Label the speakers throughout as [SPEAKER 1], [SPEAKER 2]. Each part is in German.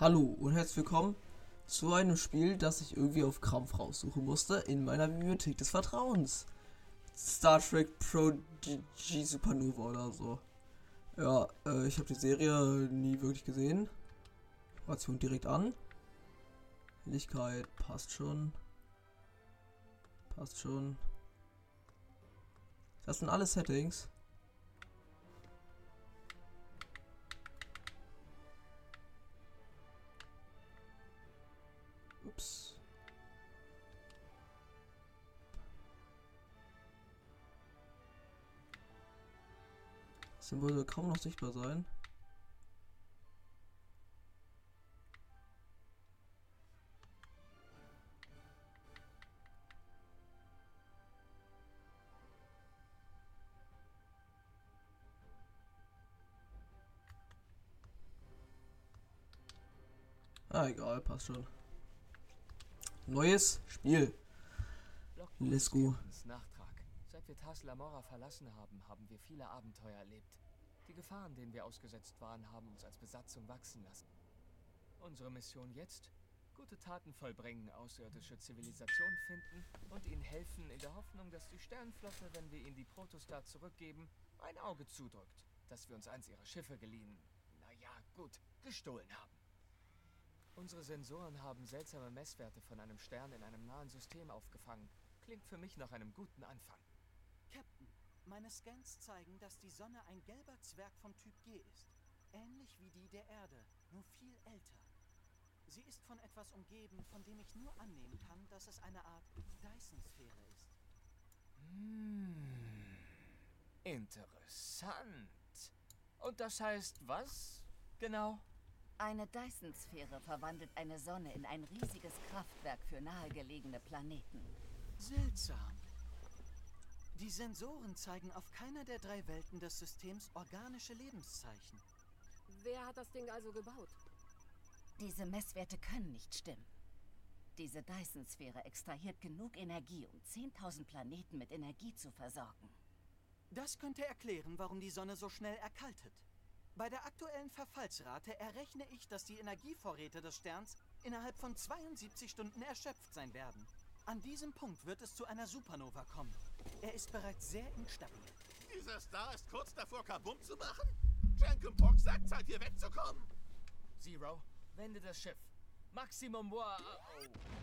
[SPEAKER 1] Hallo und herzlich willkommen zu einem Spiel, das ich irgendwie auf Krampf raussuchen musste in meiner Bibliothek des Vertrauens. Star Trek Prodigy Supernova oder so. Ja, äh, ich habe die Serie nie wirklich gesehen. Ration direkt an. Helligkeit passt schon. Passt schon. Das sind alle Settings. Das Symbol soll kaum noch sichtbar sein. Ah, egal, passt schon. Neues Spiel. Let's go.
[SPEAKER 2] Nachtrag. Seit wir Tas Lamora verlassen haben, haben wir viele Abenteuer erlebt. Die Gefahren, denen wir ausgesetzt waren, haben uns als Besatzung wachsen lassen. Unsere Mission jetzt? Gute Taten vollbringen, außerirdische Zivilisation finden und ihnen helfen, in der Hoffnung, dass die Sternenflotte, wenn wir ihnen die Protostar zurückgeben, ein Auge zudrückt, dass wir uns eins ihrer Schiffe geliehen. Naja, gut, gestohlen haben. Unsere Sensoren haben seltsame Messwerte von einem Stern in einem nahen System aufgefangen. Klingt für mich nach einem guten Anfang.
[SPEAKER 3] Meine Scans zeigen, dass die Sonne ein gelber Zwerg vom Typ G ist. Ähnlich wie die der Erde, nur viel älter. Sie ist von etwas umgeben, von dem ich nur annehmen kann, dass es eine Art Dyson-Sphäre ist.
[SPEAKER 2] Hm. Interessant. Und das heißt was? Genau?
[SPEAKER 4] Eine Dyson-Sphäre verwandelt eine Sonne in ein riesiges Kraftwerk für nahegelegene Planeten.
[SPEAKER 3] Seltsam. Die Sensoren zeigen auf keiner der drei Welten des Systems organische Lebenszeichen.
[SPEAKER 5] Wer hat das Ding also gebaut?
[SPEAKER 4] Diese Messwerte können nicht stimmen. Diese Dyson-Sphäre extrahiert genug Energie, um 10.000 Planeten mit Energie zu versorgen.
[SPEAKER 3] Das könnte erklären, warum die Sonne so schnell erkaltet. Bei der aktuellen Verfallsrate errechne ich, dass die Energievorräte des Sterns innerhalb von 72 Stunden erschöpft sein werden. An diesem Punkt wird es zu einer Supernova kommen. Er ist bereits sehr instabil.
[SPEAKER 6] Dieser Star ist kurz davor, Kabum zu machen? Jenkin Pock sagt, Zeit hier wegzukommen.
[SPEAKER 2] Zero, wende das Schiff. Maximum War. Oh.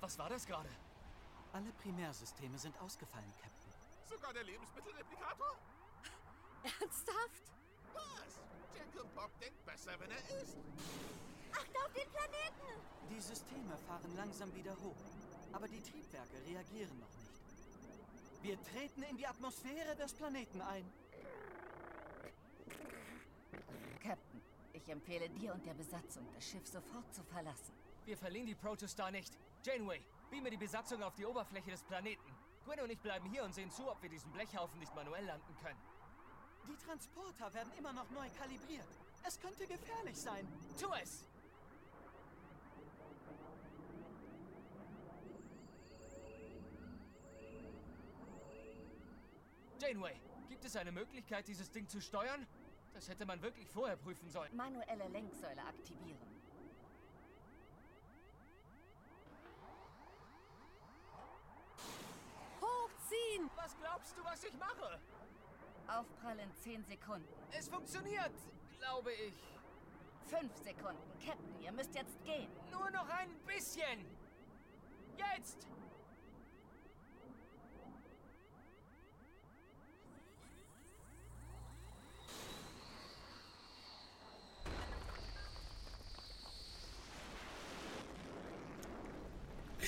[SPEAKER 2] Was war das gerade?
[SPEAKER 3] Alle Primärsysteme sind ausgefallen, Captain.
[SPEAKER 6] Sogar der Lebensmittelreplikator?
[SPEAKER 5] Ernsthaft?
[SPEAKER 6] Was? Jenkin Pock denkt besser, wenn er isst.
[SPEAKER 7] Acht auf den Planeten!
[SPEAKER 3] Die Systeme fahren langsam wieder hoch, aber die Triebwerke reagieren noch nicht. Wir treten in die Atmosphäre des Planeten ein.
[SPEAKER 4] Captain, ich empfehle dir und der Besatzung, das Schiff sofort zu verlassen.
[SPEAKER 2] Wir verlieren die Protostar nicht. Janeway, beame die Besatzung auf die Oberfläche des Planeten. Gwen und ich bleiben hier und sehen zu, ob wir diesen Blechhaufen nicht manuell landen können.
[SPEAKER 3] Die Transporter werden immer noch neu kalibriert. Es könnte gefährlich sein.
[SPEAKER 2] Tu es! Janeway, gibt es eine Möglichkeit, dieses Ding zu steuern? Das hätte man wirklich vorher prüfen sollen.
[SPEAKER 4] Manuelle Lenksäule aktivieren.
[SPEAKER 5] Hochziehen!
[SPEAKER 2] Was glaubst du, was ich mache?
[SPEAKER 4] Aufprall in 10 Sekunden.
[SPEAKER 2] Es funktioniert, glaube ich.
[SPEAKER 4] 5 Sekunden. Captain, ihr müsst jetzt gehen.
[SPEAKER 2] Nur noch ein bisschen. Jetzt!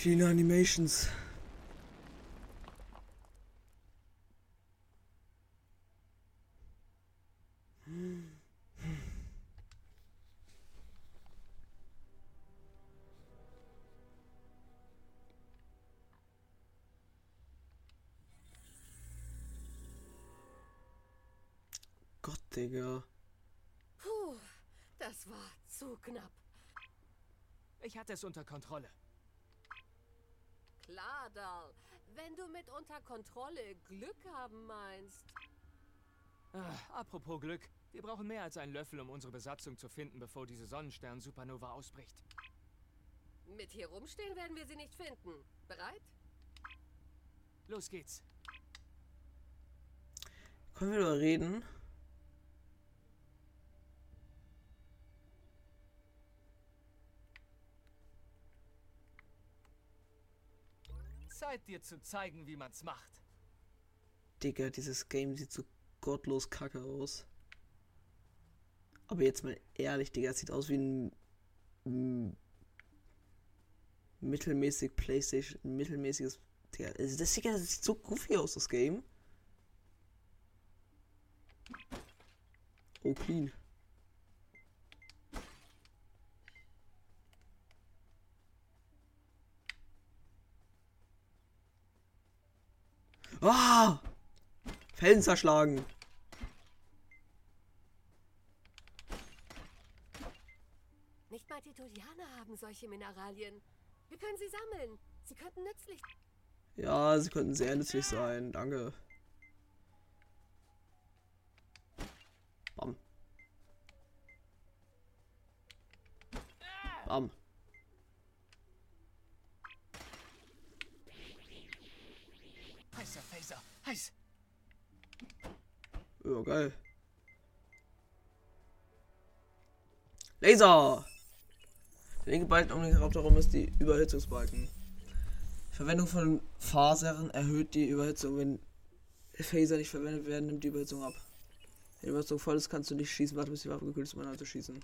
[SPEAKER 1] Clean Animations. Gott, Digga.
[SPEAKER 5] Puh, das war zu knapp.
[SPEAKER 2] Ich hatte es unter Kontrolle.
[SPEAKER 5] Klar, Dal. Wenn du mit unter Kontrolle Glück haben meinst.
[SPEAKER 2] Ah, apropos Glück. Wir brauchen mehr als einen Löffel, um unsere Besatzung zu finden, bevor diese Sonnenstern-Supernova ausbricht.
[SPEAKER 5] Mit hier rumstehen werden wir sie nicht finden. Bereit?
[SPEAKER 2] Los geht's.
[SPEAKER 1] Können wir darüber reden?
[SPEAKER 2] Zeit dir zu zeigen, wie man's macht.
[SPEAKER 1] Digga, dieses Game sieht so gottlos kacke aus. Aber jetzt mal ehrlich, Digga, es sieht aus wie ein mittelmäßig Playstation, mittelmäßiges. Digga, also das, Digga, das sieht so goofy aus, das Game. Oh, clean. Ah! Felsen zerschlagen.
[SPEAKER 5] Nicht mal die Tolianer haben solche Mineralien. Wir können sie sammeln. Sie könnten nützlich.
[SPEAKER 1] Ja, sie könnten sehr nützlich sein. Danke. Bam. Bam.
[SPEAKER 2] Heißer Heiß.
[SPEAKER 1] Ja, geil. Laser! Der linke Balken um den Charakter ist die Überhitzungsbalken. Verwendung von Fasern erhöht die Überhitzung. Wenn Phaser nicht verwendet werden, nimmt die Überhitzung ab. Wenn die Überhitzung voll ist, kannst du nicht schießen. Warte, bis die Waffe gekühlt ist, um zu schießen.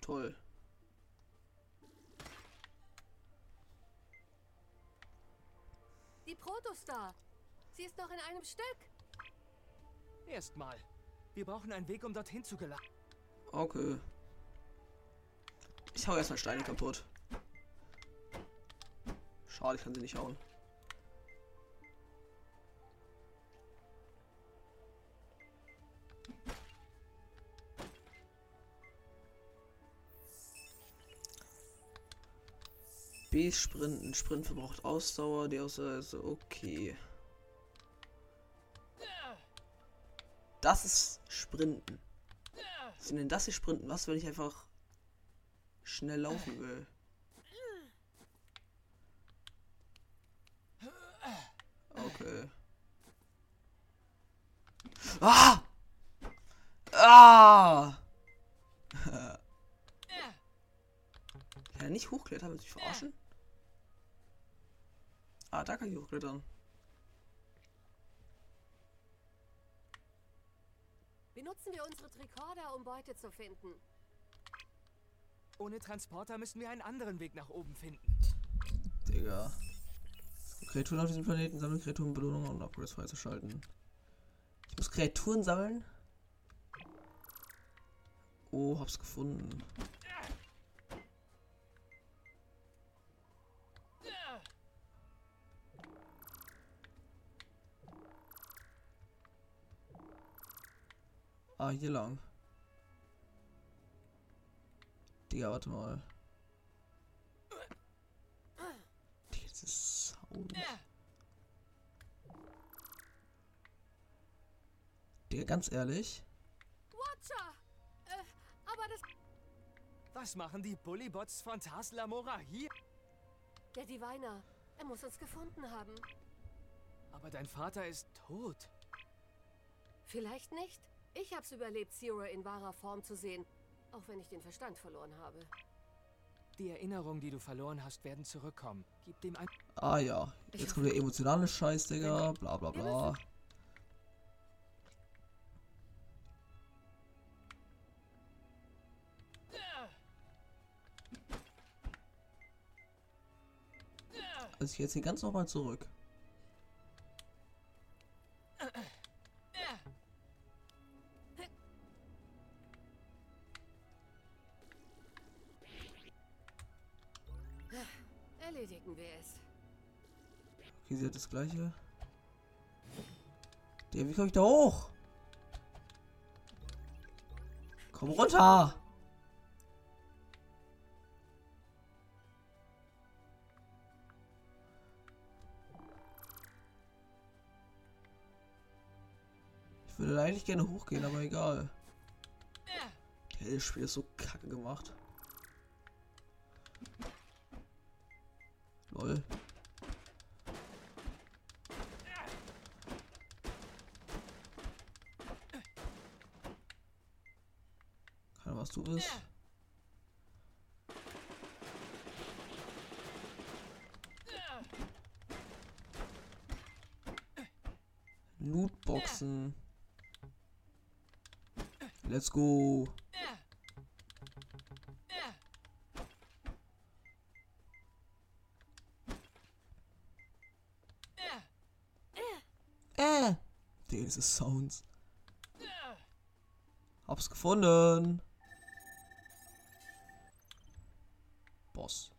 [SPEAKER 1] Toll.
[SPEAKER 5] Die Protostar. Sie ist noch in einem Stück.
[SPEAKER 2] Erstmal. Wir brauchen einen Weg, um dorthin zu gelangen.
[SPEAKER 1] Okay. Ich hau erstmal Steine kaputt. Schade, ich kann sie nicht hauen. Sprinten. Sprint verbraucht Ausdauer. Die Ausdauer ist okay. Das ist Sprinten. Was sind denn das hier Sprinten? Was, wenn ich einfach schnell laufen will? Okay. Ah! Ah! Kann er nicht hochklettern? Will sich verarschen? Ah, da kann ich hochklettern.
[SPEAKER 5] Benutzen wir unsere Tricorder, um Beute zu finden.
[SPEAKER 2] Ohne Transporter müssen wir einen anderen Weg nach oben finden.
[SPEAKER 1] Digga. Kreaturen auf diesem Planeten sammeln Kreaturen Belohnungen und Upgrades freizuschalten. Ich muss Kreaturen sammeln. Oh, hab's gefunden. Ah, hier lang. Digga, warte mal. Digga, dieses Sound. Digga, ganz ehrlich.
[SPEAKER 5] Watcher! Äh, aber das...
[SPEAKER 2] Was machen die Bullybots von Tars Lamora hier?
[SPEAKER 5] Der Diviner. Er muss uns gefunden haben.
[SPEAKER 2] Aber dein Vater ist tot.
[SPEAKER 5] Vielleicht nicht. Ich hab's überlebt, Zero in wahrer Form zu sehen. Auch wenn ich den Verstand verloren habe.
[SPEAKER 2] Die Erinnerungen, die du verloren hast, werden zurückkommen. Gib dem ein...
[SPEAKER 1] Ah ja. Jetzt kommt der emotionale Scheiß, Digga. Bla bla bla. Also ich jetzt hier ganz nochmal zurück. Das gleiche. Der, wie komme ich da hoch? Komm runter! würde eigentlich gerne hochgehen, aber egal. Das Spiel ist so kacke gemacht. Lol. Du bist. Lootboxen. Let's go. Äh. Diese Sounds. Hab's gefunden. Boss.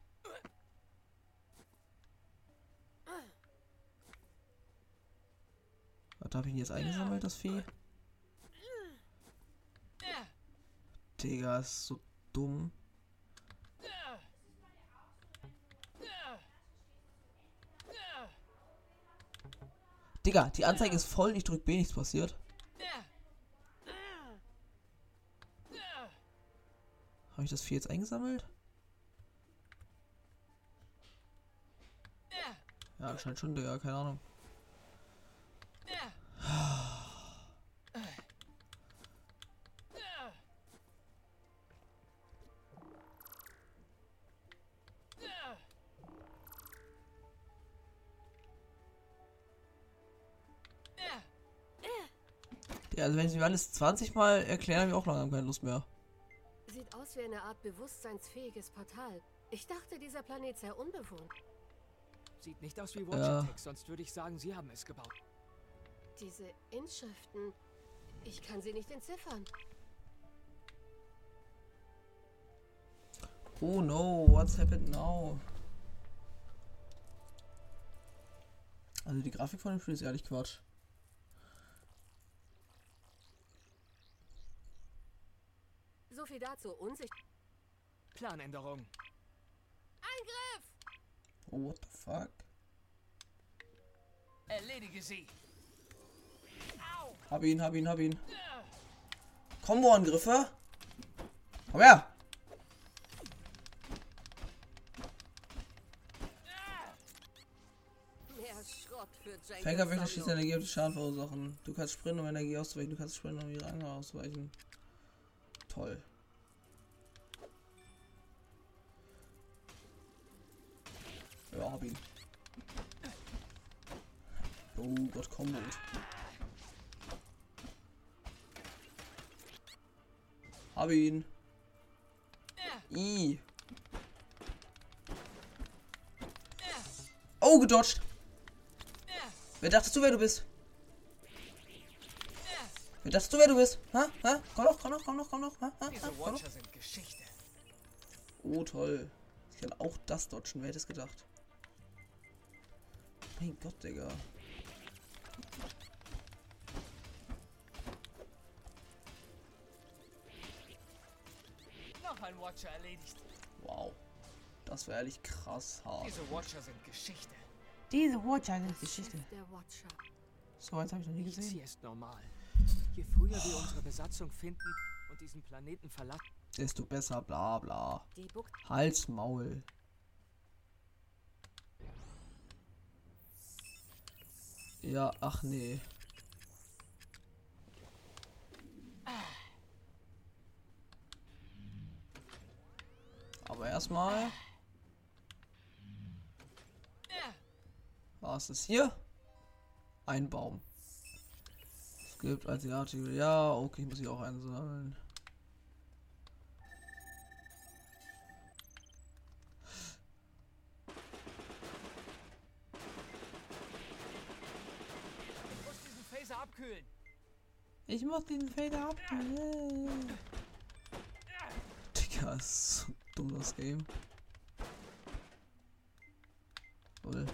[SPEAKER 1] Was habe ich denn jetzt eingesammelt, das Vieh? Digga, ist so dumm. Digga, die Anzeige ist voll, ich drück B, nichts passiert. Habe ich das Vieh jetzt eingesammelt? Ja, anscheinend schon, Digga, keine Ahnung. Ja, also wenn sie mir alles 20 Mal erklären, habe ich auch langsam keine Lust mehr.
[SPEAKER 5] Sieht aus wie eine Art bewusstseinsfähiges Portal. Ich dachte, dieser Planet sei unbewohnt.
[SPEAKER 2] Sieht nicht aus wie Watcher-Text, sonst würde ich sagen, sie haben es gebaut.
[SPEAKER 5] Diese Inschriften, ich kann sie nicht entziffern.
[SPEAKER 1] Oh no, what's happened now? Also die Grafik von dem Spiel ist ehrlich Quatsch.
[SPEAKER 5] So viel dazu. Unsicht.
[SPEAKER 2] Planänderung.
[SPEAKER 5] Angriff!
[SPEAKER 1] Oh, what the fuck?
[SPEAKER 2] Erledige sie.
[SPEAKER 1] Hab ihn, hab ihn, hab ihn. Combo-Angriffe? Komm her! Fängerwechsel schießt. Energie auf die Schaden verursachen. Du kannst sprinten, um Energie auszuweichen. Du kannst sprinten, um ihre Angel auszuweichen. Toll. Ja, hab ihn. Oh Gott, Combo. Hab ihn. I. Oh, gedodged. Wer dachtest du, wer du bist? Wer dachtest du, wer du bist? Ha? Ha? Komm noch, komm noch, komm noch, komm noch. Ha? Ha? Ha? Komm noch. Oh, toll. Ich kann auch das dodgen. Wer hätte es gedacht? Mein Gott, Digga.
[SPEAKER 2] Noch ein Watcher erledigt.
[SPEAKER 1] Wow. Das war ehrlich krass hart.
[SPEAKER 2] Diese Watcher sind Geschichte.
[SPEAKER 1] Diese Watcher ist Geschichte.
[SPEAKER 5] Schiff Der Watcher.
[SPEAKER 1] So eins habe ich noch nie gesehen.
[SPEAKER 2] hier ist normal. Je früher wir unsere Besatzung finden und diesen Planeten verlassen,
[SPEAKER 1] Desto besser, bla bla.
[SPEAKER 5] Die
[SPEAKER 1] Ja, ach nee. Aber erstmal. Was ist hier? Ein Baum. Es gibt asiatische. Ja, okay, muss ich auch einsammeln.
[SPEAKER 2] ich muss diesen Phaser abkühlen.
[SPEAKER 1] Ich muss diesen Fader ab. Digga, ist so dumm das Game. Lol.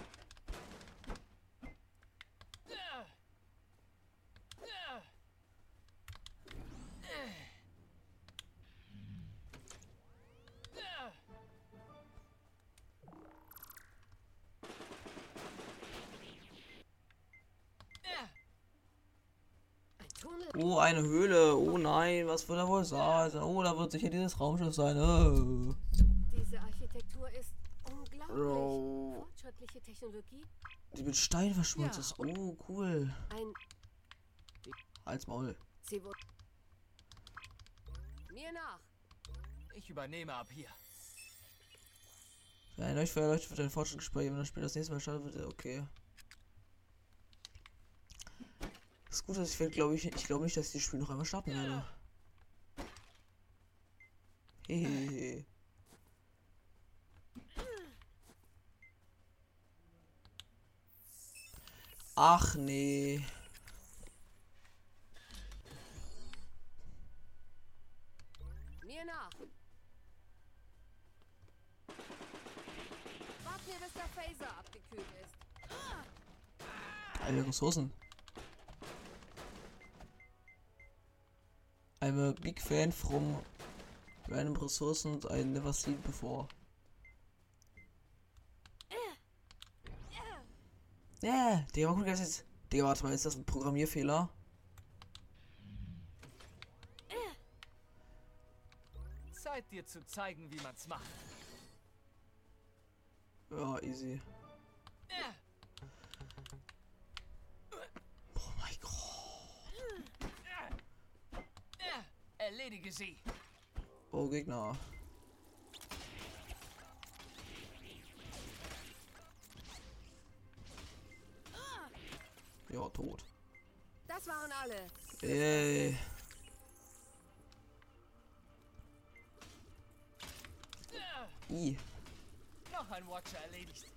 [SPEAKER 1] Oh, eine Höhle. Oh nein, was wird da wohl sein? Oh, da wird sicher dieses Raumschiff sein. Oh.
[SPEAKER 5] Diese Architektur ist unglaublich.
[SPEAKER 1] Bro.
[SPEAKER 5] Fortschrittliche Technologie.
[SPEAKER 1] Die mit Stein verschmolzen
[SPEAKER 5] Ja.
[SPEAKER 1] ist. Oh, cool.
[SPEAKER 5] Ein
[SPEAKER 1] Als Maul.
[SPEAKER 5] Mir nach.
[SPEAKER 2] Ich übernehme ab hier.
[SPEAKER 1] Ja, ein Leuchtfeuer leuchtet für dein Fortschrittsgespräch. Wenn das Spiel das nächste Mal startet, wird er okay. Das Gute ist, ich glaube ich, ich glaube nicht, dass ich das Spiel noch einmal starten werde. Hehehe. Ach nee.
[SPEAKER 5] Mir nach. Wart mir, bis der Phaser abgekühlt ist.
[SPEAKER 1] Alle Ressourcen. I'm a big fan from random resources I never seen before. Ja, Digga, mal gucken, was jetzt. Digga, warte mal, ist das ein Programmierfehler?
[SPEAKER 2] Zeit dir zu zeigen, wie man's macht.
[SPEAKER 1] Ja, easy. Oh mein Gott.
[SPEAKER 2] Erledige sie.
[SPEAKER 1] Oh, Gegner. Ja, tot.
[SPEAKER 5] Das waren alle.
[SPEAKER 1] Ey. I.
[SPEAKER 2] Noch ein Watcher erledigt.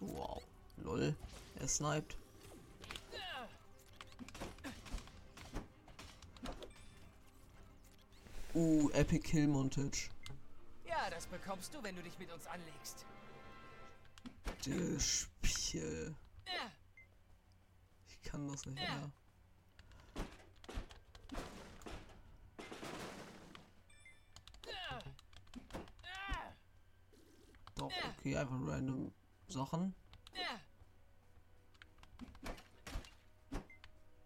[SPEAKER 1] Wow. Lol. Er sniped. Uh, Epic Kill Montage.
[SPEAKER 2] Ja, das bekommst du, wenn du dich mit uns anlegst.
[SPEAKER 1] Das Spiel. Ich kann das nicht mehr. Doch, okay, einfach random Sachen.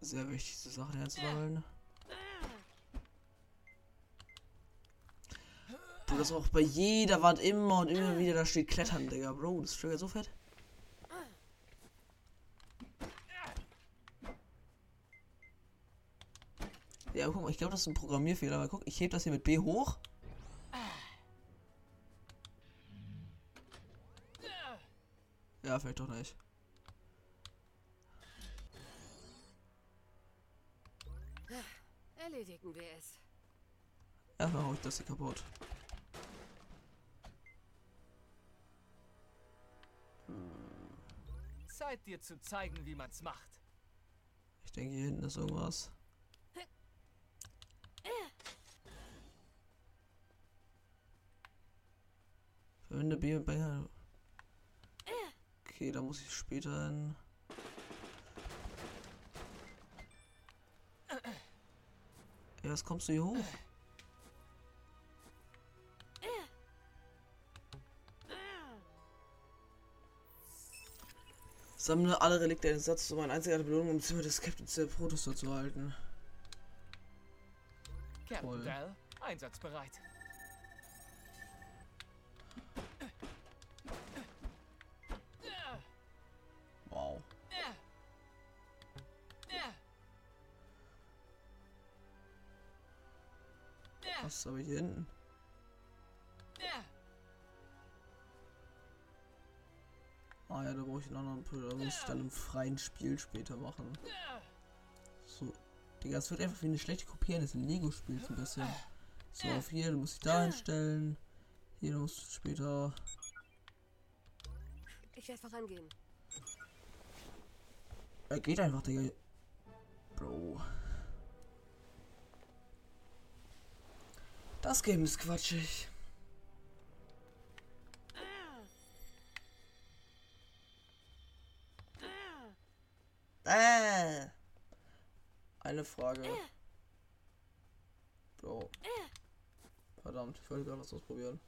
[SPEAKER 1] Sehr wichtig, diese Sachen herzusammeln. Du, das auch bei jeder Wand immer und immer wieder da steht Klettern, Digga. Bro, das triggert so fett. Ja, guck mal, ich glaube, das ist ein Programmierfehler. Aber guck, ich heb das hier mit B hoch. Ja, vielleicht doch nicht.
[SPEAKER 5] Erledigen wir es.
[SPEAKER 1] Erstmal hau ich das hier kaputt.
[SPEAKER 2] Zeit dir zu zeigen, wie man's macht.
[SPEAKER 1] Ich denke, hier hinten ist irgendwas. Verwende B mit Banger. Okay, da muss ich später hin. Ja, was kommst du hier hoch? Sammle alle Relikte eines Satzes, um eine einzigartige Belohnung im Zimmer des Captains der Protostar zu halten.
[SPEAKER 2] Captain. Dell, einsatzbereit.
[SPEAKER 1] Wow. Was ist aber hier hinten? Ah ja, da brauche ich einen anderen Pult. Da muss ich dann im freien Spiel später machen. So. Digga, es wird einfach wie eine schlechte Kopie eines Lego-Spiels ein bisschen. So, auf hier, du musst dich da einstellen. Hier musst du später.
[SPEAKER 5] Ich werde vorangehen.
[SPEAKER 1] Er geht einfach, Digga. Bro. Das Game ist quatschig. Äh. Eine Frage. Bro. Verdammt, ich wollte gerade was ausprobieren.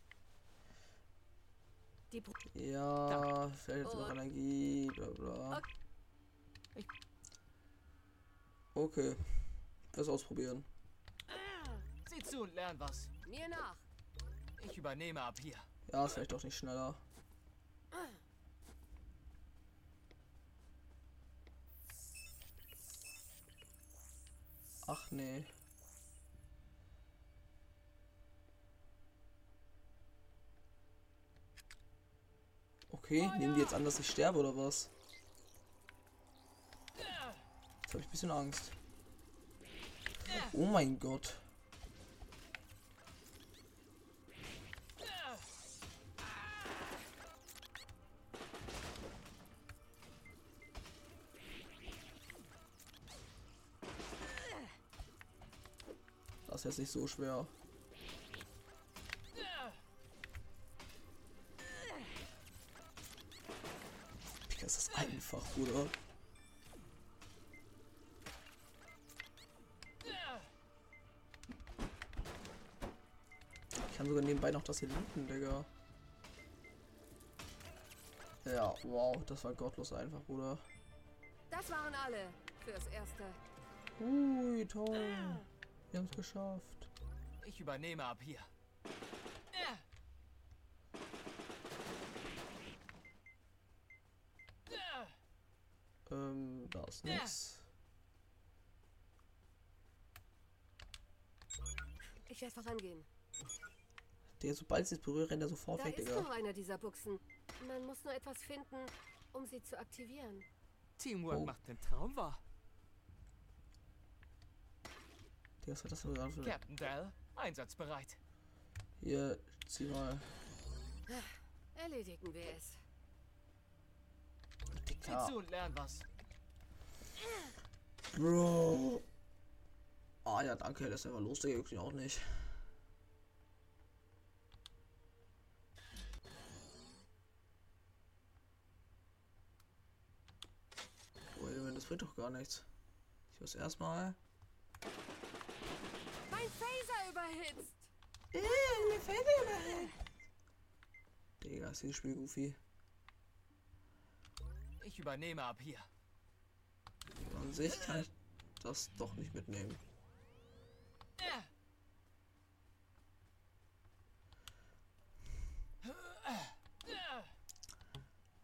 [SPEAKER 5] Die Br
[SPEAKER 1] Ja, vielleicht jetzt noch
[SPEAKER 5] Und-
[SPEAKER 1] Energie, bla bla.
[SPEAKER 5] Okay.
[SPEAKER 1] Okay. Das ausprobieren.
[SPEAKER 2] Sieh zu und lern was.
[SPEAKER 5] Mir nach.
[SPEAKER 2] Ich übernehme ab hier.
[SPEAKER 1] Ja, ist vielleicht doch nicht schneller. Ach nee. Okay, nehmen die jetzt an, dass ich sterbe oder was? Jetzt habe ich ein bisschen Angst. Oh mein Gott. Das ist jetzt nicht so schwer. Digga, ist das einfach, Bruder. Ich kann sogar nebenbei noch das hier looten, Digga. Ja, wow, das war gottlos einfach, Bruder.
[SPEAKER 5] Das waren alle fürs Erste.
[SPEAKER 1] Ui, toll. Wir haben es geschafft.
[SPEAKER 2] Ich übernehme ab hier.
[SPEAKER 1] Ähm, da ist nix.
[SPEAKER 5] Ich werde vorangehen.
[SPEAKER 1] Der, sobald sie es berührt, rennt er sofort
[SPEAKER 5] Da
[SPEAKER 1] weg,
[SPEAKER 5] ist
[SPEAKER 1] Digga.
[SPEAKER 5] noch einer dieser Buchsen. Man muss nur etwas finden, um sie zu aktivieren.
[SPEAKER 2] Teamwork
[SPEAKER 1] Oh.
[SPEAKER 2] macht den Traum wahr.
[SPEAKER 1] Digga, was hat das denn gerade für...
[SPEAKER 2] Captain Dell, einsatzbereit.
[SPEAKER 1] Hier, zieh mal.
[SPEAKER 5] Erledigen wir es.
[SPEAKER 2] Sieh
[SPEAKER 1] Digga.
[SPEAKER 2] zu und lern was.
[SPEAKER 1] Bro. Ah ja, danke, das ist einfach los, Digga, wirklich auch nicht. Das bringt doch gar nichts. Ich muss erstmal.
[SPEAKER 5] Mein Phaser überhitzt.
[SPEAKER 1] Digga, ist dieses Spiel goofy.
[SPEAKER 2] Ich übernehme ab hier.
[SPEAKER 1] An sich kann ich das doch nicht mitnehmen.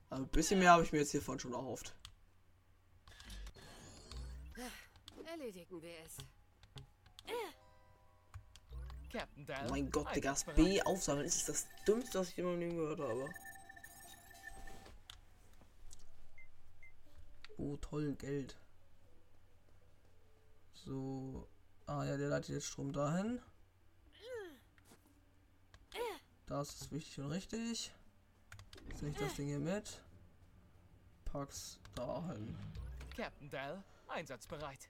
[SPEAKER 1] Aber ein bisschen mehr habe ich mir jetzt hiervon schon erhofft.
[SPEAKER 5] Erledigen wir es.
[SPEAKER 1] Oh mein Gott, Digga, das. B aufsammeln ist das Dümmste, was ich in meinem Leben gehört habe. Oh, toll, Geld. So. Ah ja, der leitet jetzt Strom dahin. Das ist wichtig und richtig. Jetzt nehme ich das Ding hier mit. Pack's dahin.
[SPEAKER 2] Captain Dell, einsatzbereit.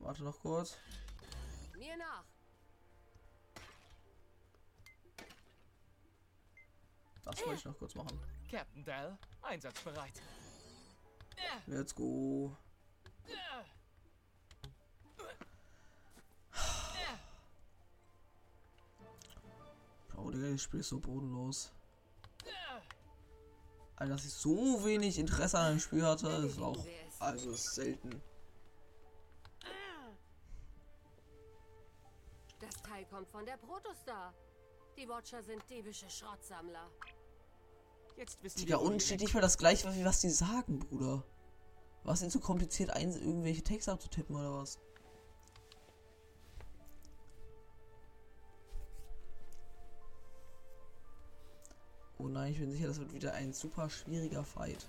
[SPEAKER 1] Warte noch kurz.
[SPEAKER 5] Mir nach.
[SPEAKER 1] Das wollte ich noch kurz machen.
[SPEAKER 2] Captain Dell, einsatzbereit.
[SPEAKER 1] Let's go. Bro, Digga, das Spiel ist so bodenlos. Alter, dass ich so wenig Interesse an einem Spiel hatte, ist auch. Also ist selten.
[SPEAKER 5] Kommt von der Protostar. Die Watcher sind diebische Schrottsammler.
[SPEAKER 2] Jetzt wissen
[SPEAKER 1] Digga, unten steht nicht mal das gleiche, wie was die sagen, Bruder. Was ist so kompliziert, ein, irgendwelche Texte abzutippen oder was? Oh nein, ich bin sicher, das wird wieder ein super schwieriger Fight.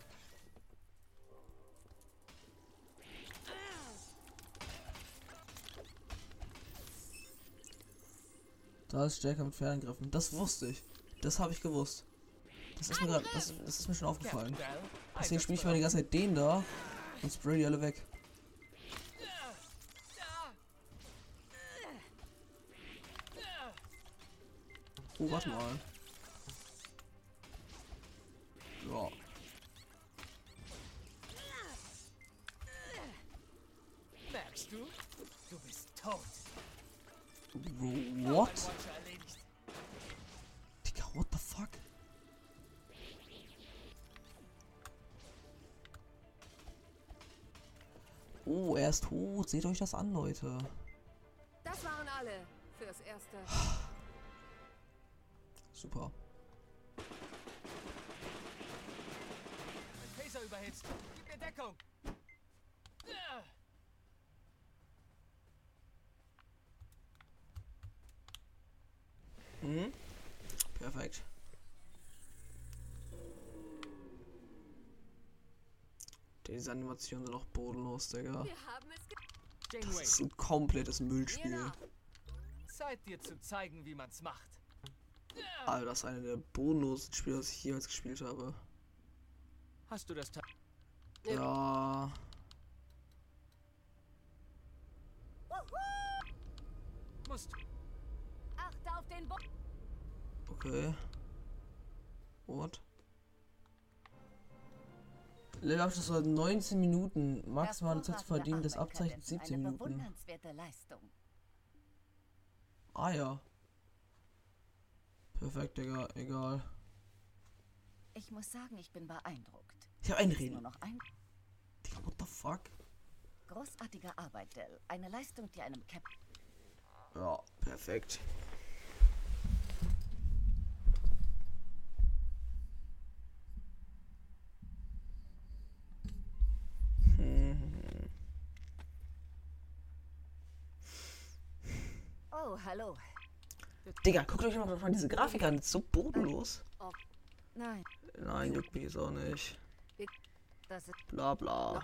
[SPEAKER 1] Da ist stärker mit Fernangriffen. Das wusste ich. Das habe ich gewusst. Das ist mir grad, das, das ist mir schon aufgefallen. Deswegen spiele ich mal die ganze Zeit den da und spray die alle weg. Oh, warte mal. What? Digga, what the fuck? Oh, er ist tot. Seht euch das an, Leute.
[SPEAKER 5] Das waren alle fürs Erste.
[SPEAKER 1] Super.
[SPEAKER 2] Mein Phaser überhitzt. Gib mir Deckung.
[SPEAKER 1] Mhm. Perfekt. Diese Animationen sind auch bodenlos, Digga. Das ist ein komplettes Müllspiel.
[SPEAKER 2] Zeit dir zu zeigen, wie man's macht.
[SPEAKER 1] Alter, das ist eine der bodenlosen Spiele, das ich jemals gespielt habe.
[SPEAKER 2] Hast du das Ta
[SPEAKER 1] Ja.
[SPEAKER 2] musst
[SPEAKER 4] Achte auf den Bo
[SPEAKER 1] Okay. What? Levelabschluss war 19 Minuten. Maximale Zeit zu verdienen Abzeichens
[SPEAKER 4] Arbeit,
[SPEAKER 1] 17
[SPEAKER 4] Kadetten. Eine
[SPEAKER 1] Minuten. Ah ja. Perfekt, Digga. Egal.
[SPEAKER 4] Ich muss sagen, ich bin beeindruckt.
[SPEAKER 1] Ich hab einen
[SPEAKER 4] Ist nur
[SPEAKER 1] Reden.
[SPEAKER 4] noch ein
[SPEAKER 1] Digga, what the fuck?
[SPEAKER 4] großartige Arbeit, Dell. Eine Leistung, die einem Cap
[SPEAKER 1] Ja, perfekt.
[SPEAKER 4] Oh, hallo.
[SPEAKER 1] Digga, guckt euch mal diese Grafik an. Das ist so bodenlos.
[SPEAKER 4] Nein,
[SPEAKER 1] Nein, juckt mich auch nicht. Bla bla.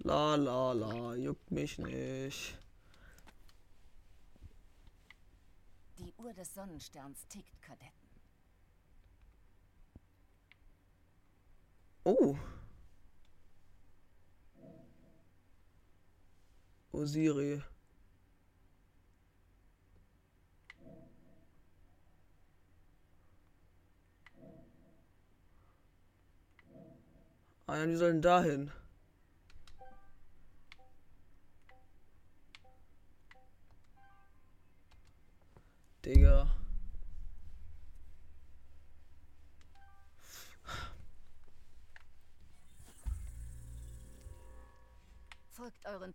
[SPEAKER 1] La la la. Juckt mich nicht.
[SPEAKER 4] die Uhr des Sonnensterns tickt, Kadetten.
[SPEAKER 1] Oh. Osiri. Ah ja, die sollen dahin. Digga.
[SPEAKER 4] Folgt euren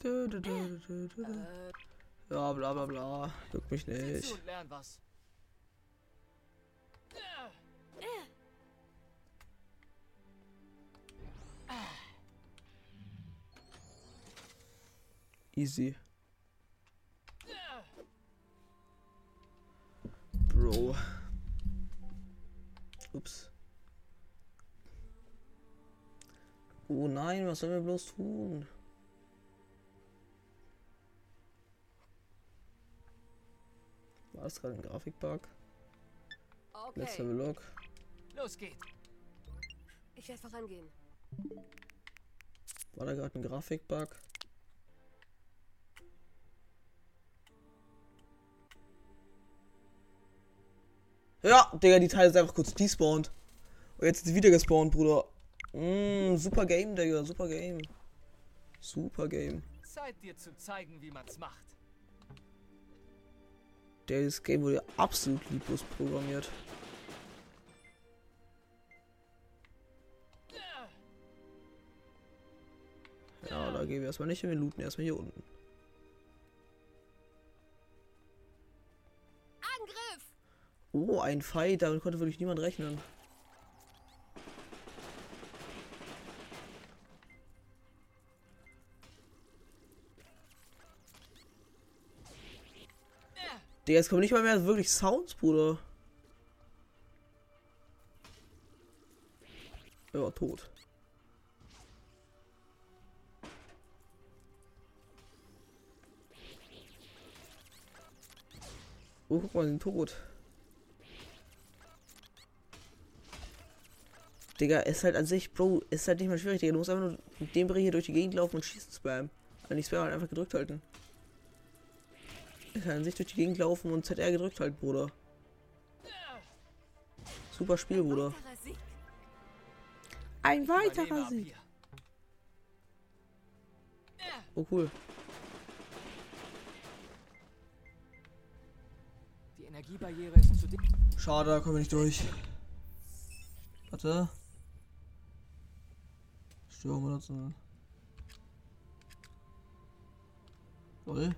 [SPEAKER 1] Du, du, du, du. Ja, bla bla bla. Juckt mich nicht.
[SPEAKER 2] und lern was.
[SPEAKER 1] Easy. Bro. Ups. Oh nein, was sollen wir bloß tun? War das gerade ein Grafikbug? Let's have a
[SPEAKER 5] okay,
[SPEAKER 1] look.
[SPEAKER 2] Los geht's.
[SPEAKER 5] ich werde vorangehen.
[SPEAKER 1] War da gerade ein Grafikbug? Ja, Digga, die Teile sind einfach kurz despawned. Und jetzt ist sie wieder gespawnt, Bruder. Mm, super Game, Digga, super Game. Super Game.
[SPEAKER 2] Zeit dir zu zeigen, wie man's macht.
[SPEAKER 1] Der das Game wurde absolut lieblos programmiert. Ja, da gehen wir erstmal nicht hin, wir looten erstmal hier unten.
[SPEAKER 5] Angriff!
[SPEAKER 1] Oh, ein Fight, damit konnte wirklich niemand rechnen. Digga, jetzt kommen nicht mal mehr wirklich Sounds, Bruder. Ja, tot. Oh, guck mal, sind tot. Digga, ist halt an sich, Bro, ist halt nicht mal schwierig, Digga. Du musst einfach nur mit dem Bereich hier durch die Gegend laufen und schießen spam. Also nicht spam, halt einfach gedrückt halten. Kann an sich durch die Gegend laufen und ZR gedrückt halten, Bruder. Super Spiel, Bruder.
[SPEAKER 8] Ein weiterer Sieg. Oh cool.
[SPEAKER 2] Die Energiebarriere ist zu dick.
[SPEAKER 1] Schade, da kommen wir nicht durch. Warte. Störung benutzen. Lol.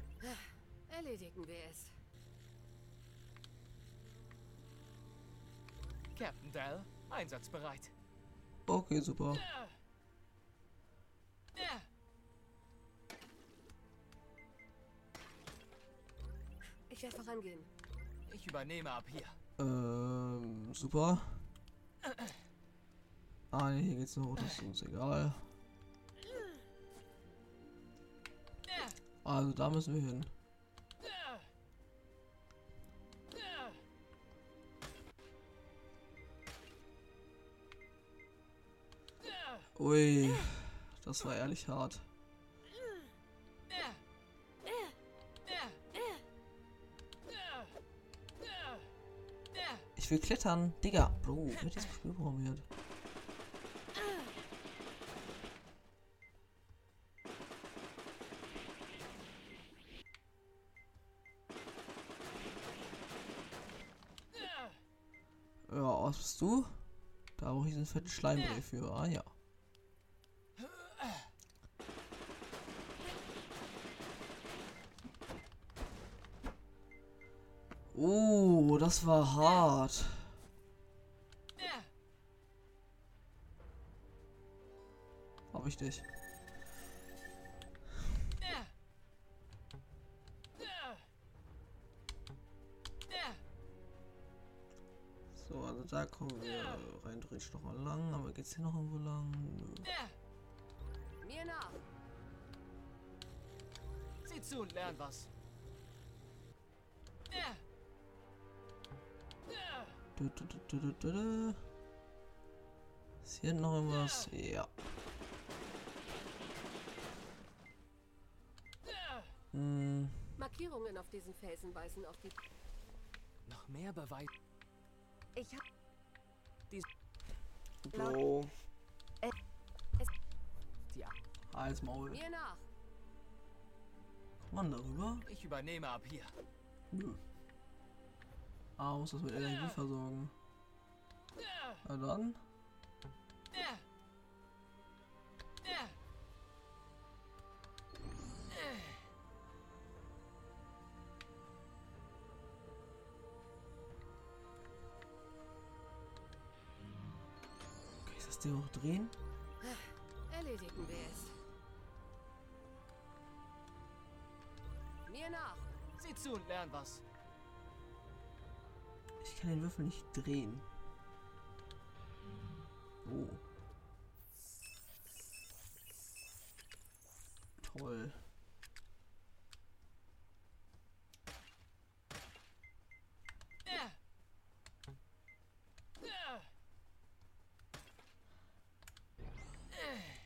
[SPEAKER 5] Erledigen wir es.
[SPEAKER 2] Captain Dell, einsatzbereit.
[SPEAKER 1] Okay, super.
[SPEAKER 5] Ich werde vorangehen.
[SPEAKER 2] Ich übernehme ab hier.
[SPEAKER 1] Ähm, super. Ah, nee, hier geht's noch. Das ist uns egal. Also, da müssen wir hin. Ui, das war ehrlich hart. Ich will klettern. Digga, Bro, mit diesem Spiel programmiert. Ja, was bist du? Da brauche ich diesen fetten Schleimbrei für. Ah ja. Das war hart. Hab ich dich. So, also da kommen wir rein theoretisch noch mal lang, aber geht's hier noch irgendwo lang?
[SPEAKER 5] Mir nach.
[SPEAKER 2] Sieh zu und lern was.
[SPEAKER 1] Ist hier noch irgendwas? Ja. Hm,
[SPEAKER 5] Markierungen auf diesen Felsen weisen auf die.
[SPEAKER 2] Noch mehr Beweis.
[SPEAKER 4] Ich hab
[SPEAKER 1] Bro.
[SPEAKER 2] Die A
[SPEAKER 1] Als Maul.
[SPEAKER 5] Mir nach.
[SPEAKER 1] Kommt man darüber?
[SPEAKER 2] ich übernehme ab hier.
[SPEAKER 1] Nö. Ah, muss das mit Energie versorgen. Na dann. Ding auch drehen?
[SPEAKER 5] Erledigen wir es. Mir nach.
[SPEAKER 2] Sieh zu und lern was.
[SPEAKER 1] Ich kann den Würfel nicht drehen. Oh. Toll.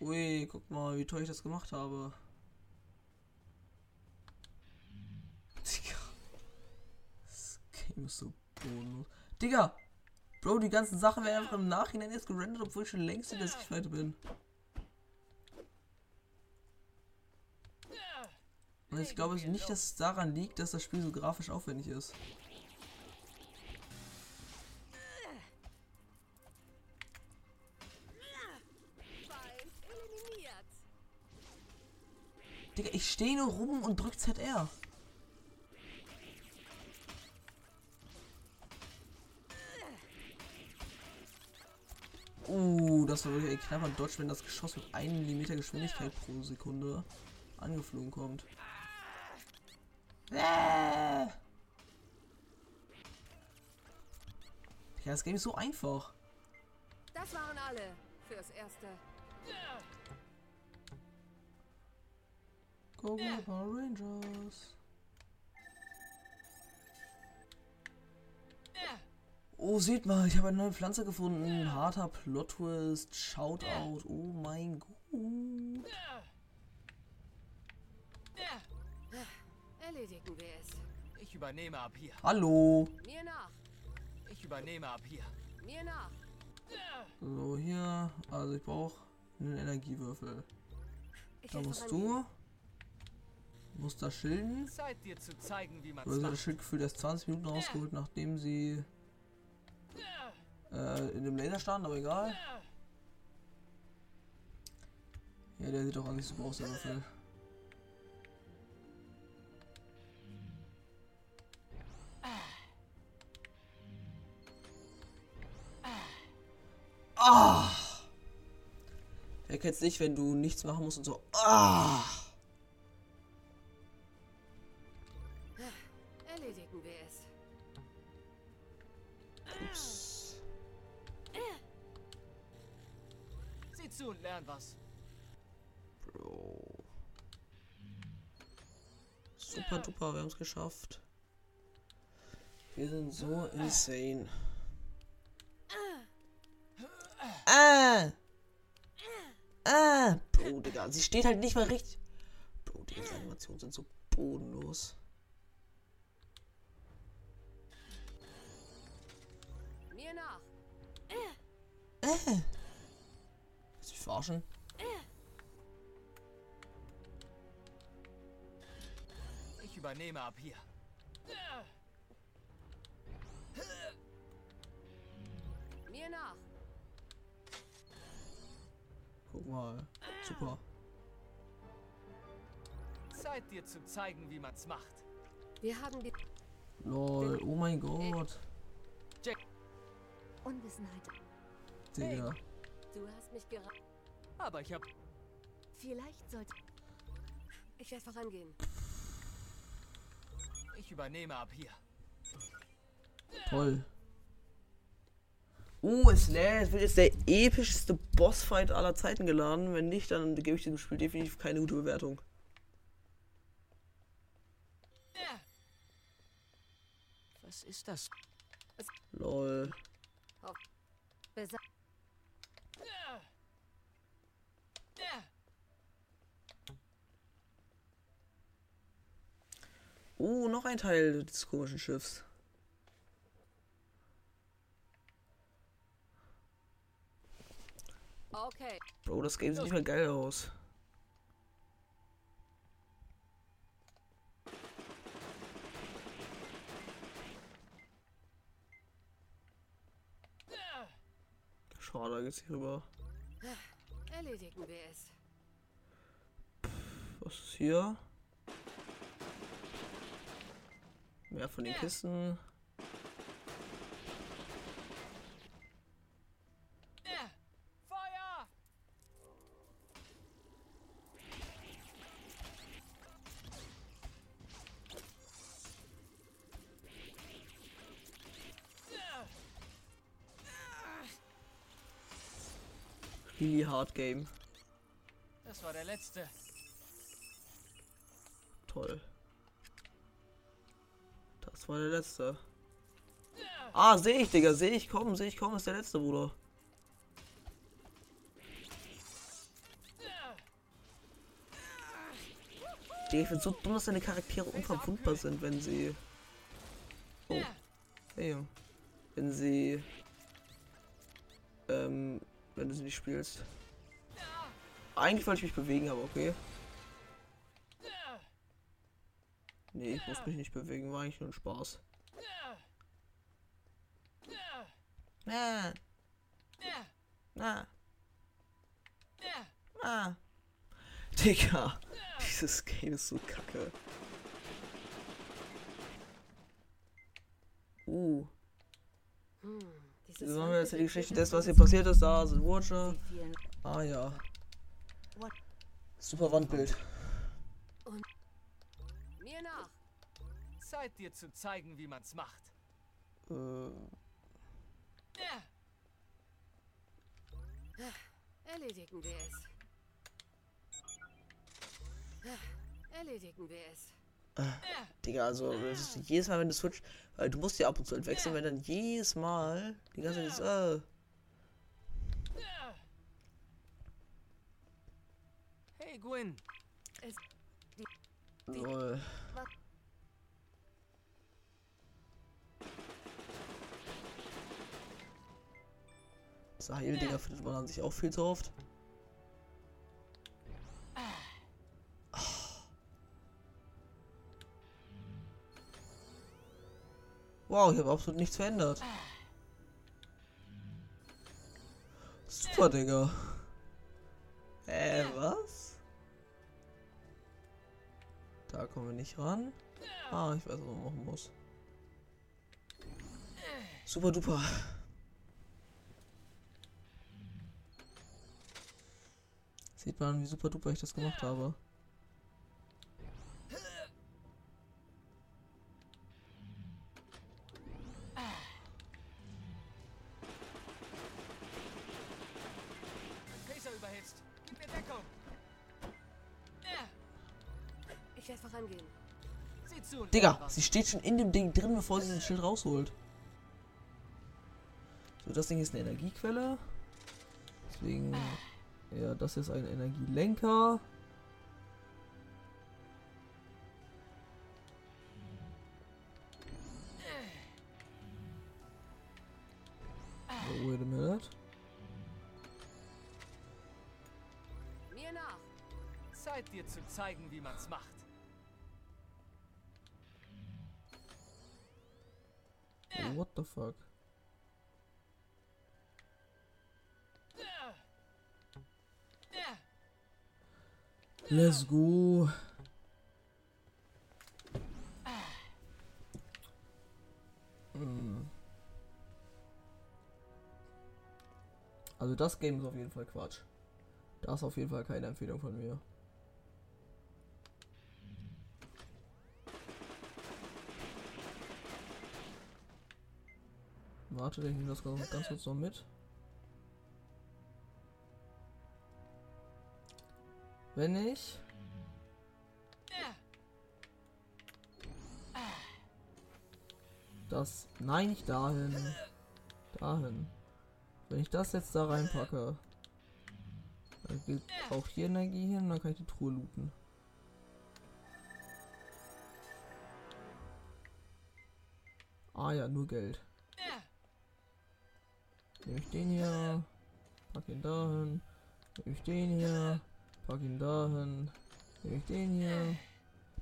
[SPEAKER 1] Ui, guck mal, wie toll ich das gemacht habe. Das Game ist so bodenlos. Digga! Bro, die ganzen Sachen werden einfach im Nachhinein erst gerendert, obwohl ich schon längst in der Sichtweite bin. Und ich glaube nicht, dass es daran liegt, dass das Spiel so grafisch aufwendig ist. Digga, ich stehe nur rum und drück ZR. Uh, das war wirklich ein knapper Dodge, wenn das Geschoss mit 1 mm Geschwindigkeit pro Sekunde angeflogen kommt. Äh. Ja, das Game ist so einfach.
[SPEAKER 5] Das waren alle. Fürs Erste.
[SPEAKER 1] Go, go, Power Rangers. Oh, seht mal, ich habe eine neue Pflanze gefunden. Harter Plot-Twist, Shoutout. Oh mein Gott.
[SPEAKER 5] Erledigen wir es.
[SPEAKER 2] Ich übernehme ab hier.
[SPEAKER 1] Hallo.
[SPEAKER 5] Mir nach.
[SPEAKER 2] Ich übernehme ab hier.
[SPEAKER 5] Mir nach.
[SPEAKER 1] So, hier. Also ich brauche einen Energiewürfel.
[SPEAKER 5] Ich
[SPEAKER 1] Da musst du. Musst da schilden.
[SPEAKER 2] Zeit dir zu zeigen, wie
[SPEAKER 1] Oder das. Schild gefühlt erst 20 Minuten rausgeholt, nachdem sie äh, in dem Laser standen, aber egal. Ja, der sieht doch an sich super aus, der Würfel. Ah! Wer kennt's nicht, wenn du nichts machen musst und so. Ah!
[SPEAKER 5] Erledigen wir es.
[SPEAKER 1] Ups.
[SPEAKER 2] Zu und lern was.
[SPEAKER 1] Bro. Super duper, wir haben es geschafft. Wir sind so insane. Ah! Ah! Bro, Digga, sie steht halt nicht mal richtig. Bro, die ganzen Animationen sind so bodenlos. Verarschen?
[SPEAKER 2] Ich übernehme ab hier.
[SPEAKER 5] Mir nach.
[SPEAKER 1] Guck mal. Super.
[SPEAKER 2] Zeit dir zu zeigen, wie man's macht.
[SPEAKER 5] Wir haben die.
[SPEAKER 1] Lol, oh mein Gott.
[SPEAKER 4] Unwissenheit.
[SPEAKER 1] Digga.
[SPEAKER 5] Du hast mich gerade.
[SPEAKER 2] Aber ich hab...
[SPEAKER 4] Vielleicht sollte.
[SPEAKER 5] Ich werde vorangehen.
[SPEAKER 2] Ich übernehme ab hier.
[SPEAKER 1] Toll. Uh, wird jetzt der epischste Bossfight aller Zeiten geladen. Wenn nicht, dann gebe ich diesem Spiel definitiv keine gute Bewertung.
[SPEAKER 2] Was ist das?
[SPEAKER 1] Lol.
[SPEAKER 4] Besa
[SPEAKER 1] Uh, noch ein Teil des komischen Schiffs.
[SPEAKER 5] Okay.
[SPEAKER 1] Bro, das Game sieht nicht mal geil aus. Schade, geht's hier rüber.
[SPEAKER 5] Erledigen wir es.
[SPEAKER 1] Was ist hier? Mehr von den Kisten. Really hard game.
[SPEAKER 2] Das war der letzte.
[SPEAKER 1] Toll. Das war der letzte. Ah, sehe ich, Digga. Sehe ich, komm, sehe ich, komm, ist der letzte, Bruder. Digga, ich finde so dumm, dass deine Charaktere unverwundbar sind, wenn sie. Oh. Hey, wenn sie. Ähm, wenn du sie nicht spielst. Eigentlich wollte ich mich bewegen, aber okay. Nee, ich muss mich nicht bewegen, war eigentlich nur ein Spaß. Na. Na. Na. Digga. Dieses Game ist so kacke. Uh.
[SPEAKER 5] Hm, dieses
[SPEAKER 1] Dann machen wir jetzt die Geschichte des, was hier passiert ist. Da sind Watcher.
[SPEAKER 4] Sie fielen.
[SPEAKER 1] Ah ja.
[SPEAKER 4] What?
[SPEAKER 1] Super Wandbild.
[SPEAKER 5] Mir nach.
[SPEAKER 2] Zeit dir zu zeigen, wie man's macht.
[SPEAKER 1] Äh,
[SPEAKER 5] Erledigen wir es. Erledigen wir es.
[SPEAKER 1] Digga, also ist jedes Mal, wenn du switch, weil du musst ja ab und zu entwechseln, wenn dann jedes Mal die ganze Zeit dieses, äh,
[SPEAKER 2] Hey, Gwyn.
[SPEAKER 1] lol. Diese Heildinger findet man an sich auch viel zu oft. Wow, ich habe absolut nichts verändert. Super, Digga. Äh, was? Da kommen wir nicht ran. Ah, ich weiß, was man machen muss. Super duper. Sieht man, wie super duper ich das gemacht habe. Sie steht schon in dem Ding drin, bevor sie das Schild rausholt. So, das Ding ist eine Energiequelle. Deswegen, ja, das ist ein Energielenker. Oh, wait a minute.
[SPEAKER 5] Mir nach.
[SPEAKER 2] Zeit dir zu zeigen, wie man's macht.
[SPEAKER 1] What the fuck? Let's go. Hm. Also das Game ist auf jeden Fall Quatsch. Das ist auf jeden Fall keine Empfehlung von mir. Warte, ich nehme das ganz kurz noch mit. Wenn ich das nein nicht dahin. Dahin. Wenn ich das jetzt da reinpacke dann geht auch hier Energie hin dann kann ich die Truhe looten. Ah ja nur Geld nehme ich den hier pack ihn dahin nehme ich den hier pack ihn dahin nehme ich den hier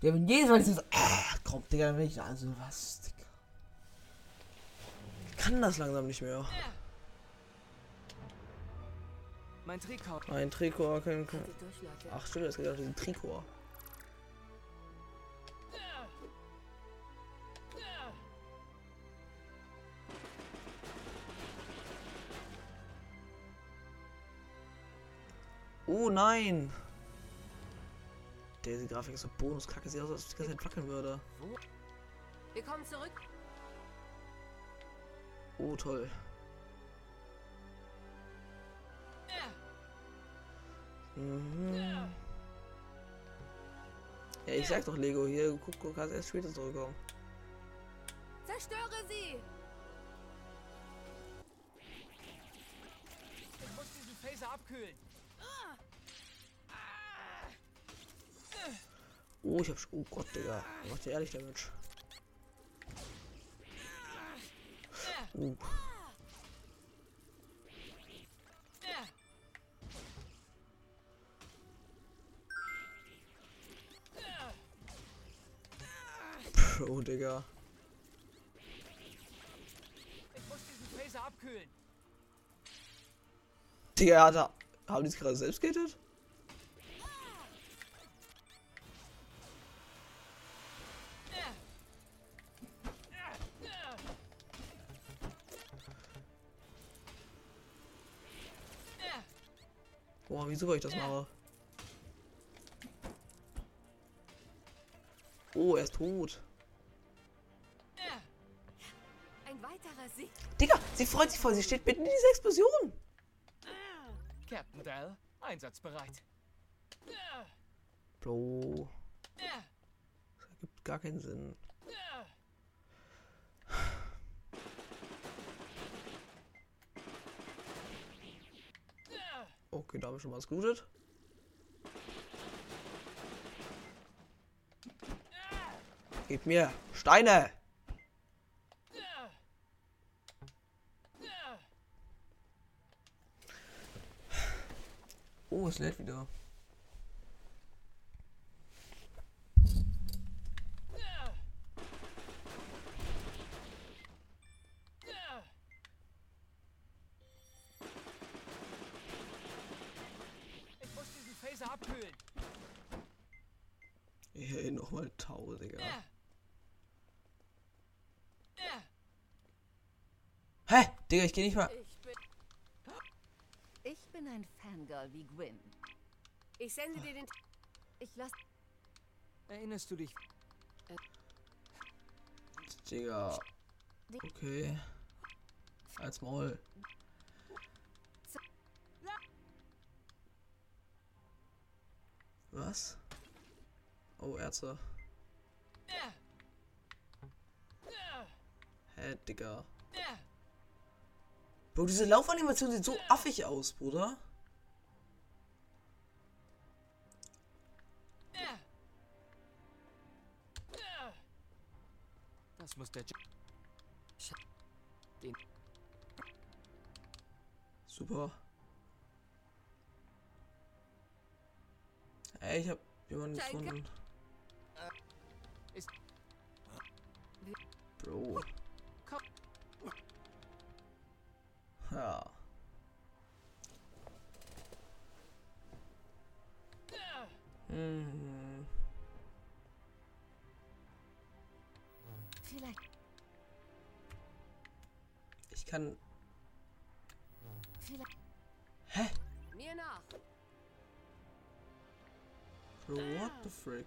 [SPEAKER 1] der wenn jedes Mal dieses ah, kommt Digga bin ich also was Digga. Ich kann das langsam nicht mehr
[SPEAKER 2] Mein Trikot.
[SPEAKER 1] ein Trikot.
[SPEAKER 5] Die Durchlage.
[SPEAKER 1] ach stimmt das geht auf diesen Trikot Oh nein! Diese Grafik ist so bonuskacke, sieht aus, als ob die ganze Zeit wackeln würde.
[SPEAKER 5] Wir kommen zurück.
[SPEAKER 1] Oh toll. Mhm. Ja, ich sag doch Lego, hier, guck, du kannst erst später zurückkommen.
[SPEAKER 5] Zerstöre sie!
[SPEAKER 2] Ich muss diesen Phaser abkühlen.
[SPEAKER 1] Oh, ich hab. sch- Oh Gott, Digga. Macht ihr ehrlich Damage. Uh. Pro, Digga.
[SPEAKER 2] Ich muss diesen Phaser abkühlen.
[SPEAKER 1] Digga, er hat. Haben die es gerade selbst gehittet? Wie super ich das mache. Oh, er ist tot.
[SPEAKER 5] Ein weiterer Sieg.
[SPEAKER 1] Digga, sie freut sich voll. Sie steht mitten in dieser Explosion.
[SPEAKER 2] Captain Dell, einsatzbereit.
[SPEAKER 1] Bro. Das ergibt gar keinen Sinn. Okay, da habe ich schon was gutes. Gib mir Steine! Oh, es lädt wieder. Digga, ich geh nicht mal.
[SPEAKER 5] Ich bin.
[SPEAKER 4] Ich bin ein Fangirl wie Gwyn.
[SPEAKER 5] Ich sende dir den.
[SPEAKER 4] Ich lass.
[SPEAKER 2] Erinnerst du dich?
[SPEAKER 1] Digga. Okay. Als Maul. Was? Oh, Ärzte. Hä, Digga. Bro, diese Laufanimation sieht so affig aus, Bruder.
[SPEAKER 2] Das muss der. Den.
[SPEAKER 1] Super. Ey, ich hab jemanden gefunden.
[SPEAKER 2] Ist.
[SPEAKER 1] Bro. Ja. Hm.
[SPEAKER 4] Vielleicht.
[SPEAKER 1] Ich kann.
[SPEAKER 4] Vielleicht.
[SPEAKER 1] Hä?
[SPEAKER 5] Mir nach.
[SPEAKER 1] Bro, what the frick?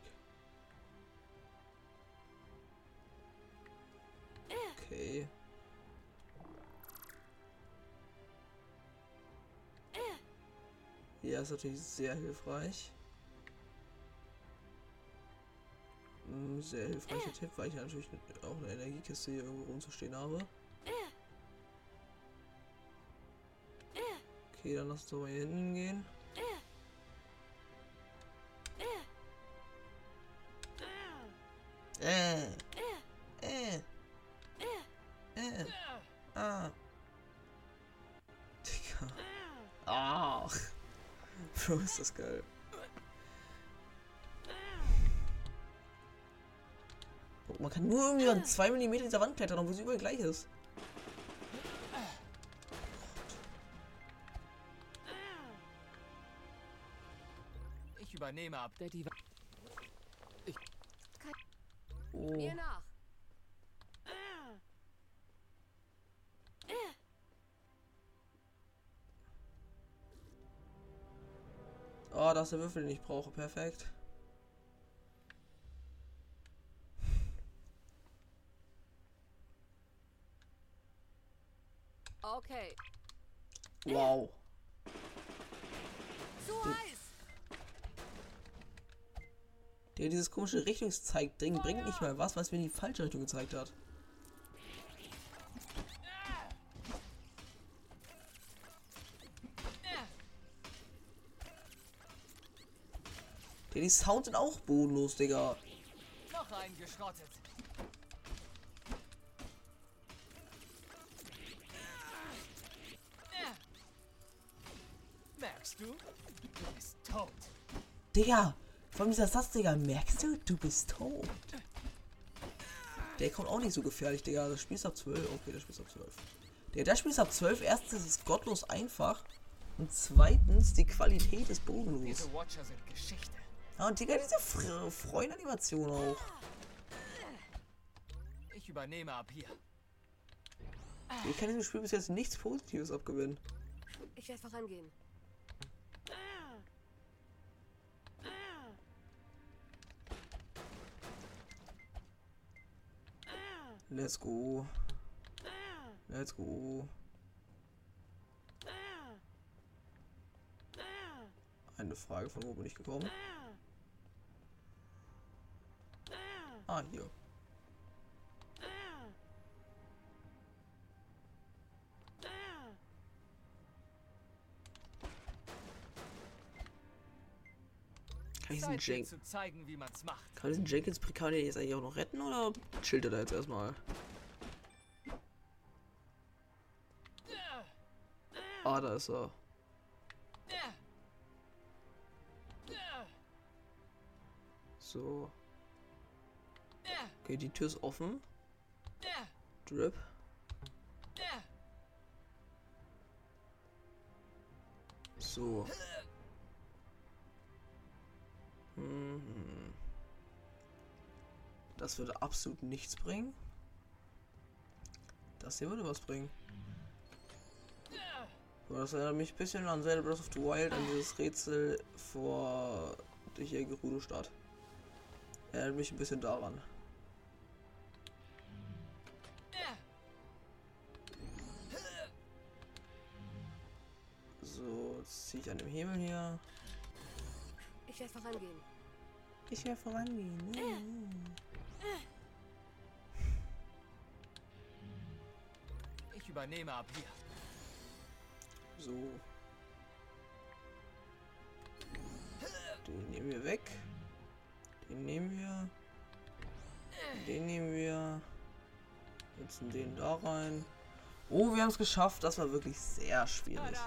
[SPEAKER 1] Okay. Ja, ist natürlich sehr hilfreich. Sehr hilfreicher Tipp, weil ich natürlich auch eine Energiekiste hier irgendwo rumzustehen habe. Okay, dann lass uns doch mal hier hinten gehen. Ist das geil. Guck, man kann nur irgendwie an 2 mm dieser Wand klettern, obwohl sie überall gleich ist.
[SPEAKER 2] Ich übernehme ab. Der Diva.
[SPEAKER 1] Oh.
[SPEAKER 5] Mir nach.
[SPEAKER 1] Das ist der Würfel, den ich brauche. Perfekt.
[SPEAKER 5] Okay.
[SPEAKER 1] Wow.
[SPEAKER 5] Zu heiß.
[SPEAKER 1] Der dieses komische Richtungszeig-Ding bringt nicht mal was, was mir in die falsche Richtung gezeigt hat. Die Sounds sind auch bodenlos, Digga.
[SPEAKER 2] Noch einen geschrottet. Merkst du? Du bist tot.
[SPEAKER 1] Digga, allem dieser Satz, Digga, merkst du, du bist tot. Der kommt auch nicht so gefährlich, Digga. Das Spiel ist ab 12. Okay, das Spiel ist ab 12. Der, das Spiel ist ab 12. Erstens ist es gottlos einfach. Und zweitens, die Qualität ist bodenlos.
[SPEAKER 2] Diese Watcher sind Geschichte.
[SPEAKER 1] Ja, und Digga, diese Fre Freundanimation auch.
[SPEAKER 2] Ich übernehme ab hier.
[SPEAKER 1] Ich kann diesem Spiel bis jetzt nichts Positives abgewinnen.
[SPEAKER 5] Ich werde vorangehen.
[SPEAKER 1] Let's go. Let's go. Eine Frage, von wo bin ich gekommen? Ah, hier. Kann ich diesen Jenkins.
[SPEAKER 2] Zu zeigen, wie man's macht.
[SPEAKER 1] Kann diesen Jenkins Prikanier jetzt eigentlich auch noch retten oder chillt er da jetzt erstmal? Ah, da ist er. So. Okay, die Tür ist offen. Drip. So. Mhm. Das würde absolut nichts bringen. Das hier würde was bringen. Das erinnert mich ein bisschen an Zelda Breath of the Wild, an dieses Rätsel vor der hier Gerudo-Stadt. Erinnert mich ein bisschen daran. Ziehe ich an dem Hebel hier.
[SPEAKER 5] Ich werde vorangehen.
[SPEAKER 1] Ich werde vorangehen.
[SPEAKER 2] Ich übernehme ab hier.
[SPEAKER 1] So. Den nehmen wir weg. Den nehmen wir. Den nehmen wir. Setzen den da rein. Oh, wir haben es geschafft. Das war wirklich sehr schwierig.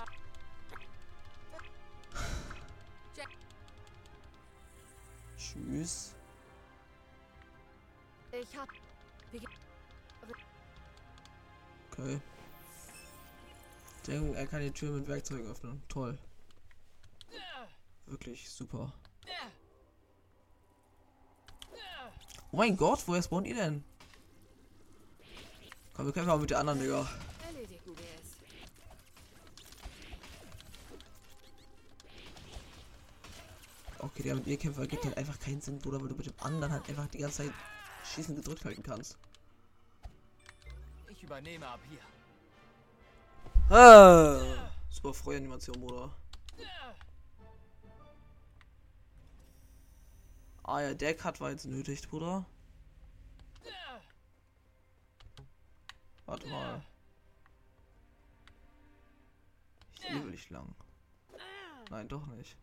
[SPEAKER 1] Tschüss.
[SPEAKER 5] Ich hab.
[SPEAKER 1] Okay. Ich denke, er kann die Tür mit Werkzeug öffnen. Toll. Wirklich super. Oh mein Gott, woher spawnt ihr denn? Komm, wir kämpfen mal mit der anderen, Digga. Okay, der mit mir kämpft, ergibt halt einfach keinen Sinn, Bruder, weil du mit dem anderen halt einfach die ganze Zeit schießen gedrückt halten kannst.
[SPEAKER 2] Ich übernehme ab hier.
[SPEAKER 1] Ah, super Freuanimation, Bruder. Ah ja, der Cut war jetzt nötig, Bruder. Warte mal. Hier will ich lang. Nein, doch nicht.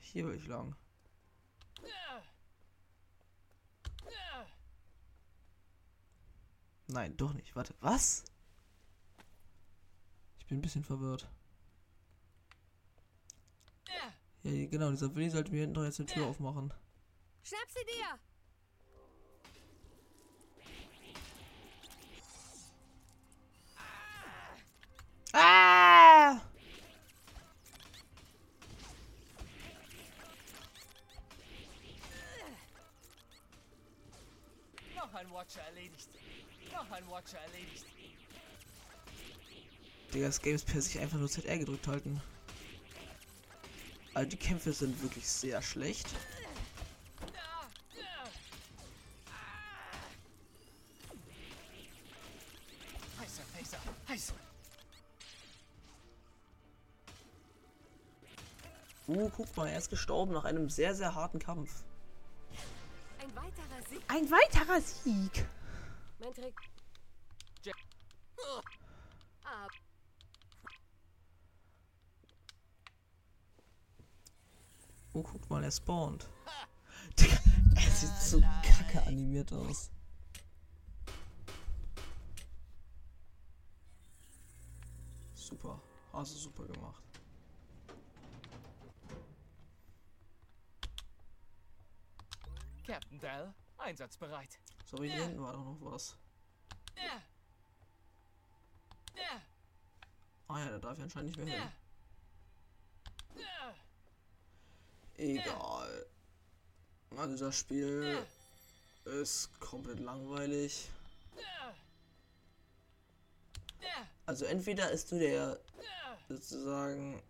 [SPEAKER 1] Hier will ich lang. Nein, doch nicht. Warte, was? Ich bin ein bisschen verwirrt. Ja, genau, dieser Willi sollte mir hinten doch jetzt eine Tür aufmachen.
[SPEAKER 5] Schnapp sie dir!
[SPEAKER 1] Ah!
[SPEAKER 2] Watcher erledigt. Noch ein Watcher erledigt.
[SPEAKER 1] Digga, das Game ist per sich einfach nur ZR gedrückt halten. Also die Kämpfe sind wirklich sehr schlecht.
[SPEAKER 2] Heißer.
[SPEAKER 1] Uh, guck mal, er ist gestorben nach einem sehr, sehr harten Kampf.
[SPEAKER 5] Ein weiterer Sieg.
[SPEAKER 1] Ein weiterer Sieg.
[SPEAKER 5] Mein Trick.
[SPEAKER 1] Oh, guck mal, er spawnt. Digga, er sieht so kacke animiert aus. Super. Hast du super gemacht.
[SPEAKER 2] Captain Dell, einsatzbereit.
[SPEAKER 1] So, aber hier hinten war doch noch was. Ah ja, da darf ich anscheinend nicht mehr hin. Egal. Also das Spiel ist komplett langweilig. Also entweder ist du der sozusagen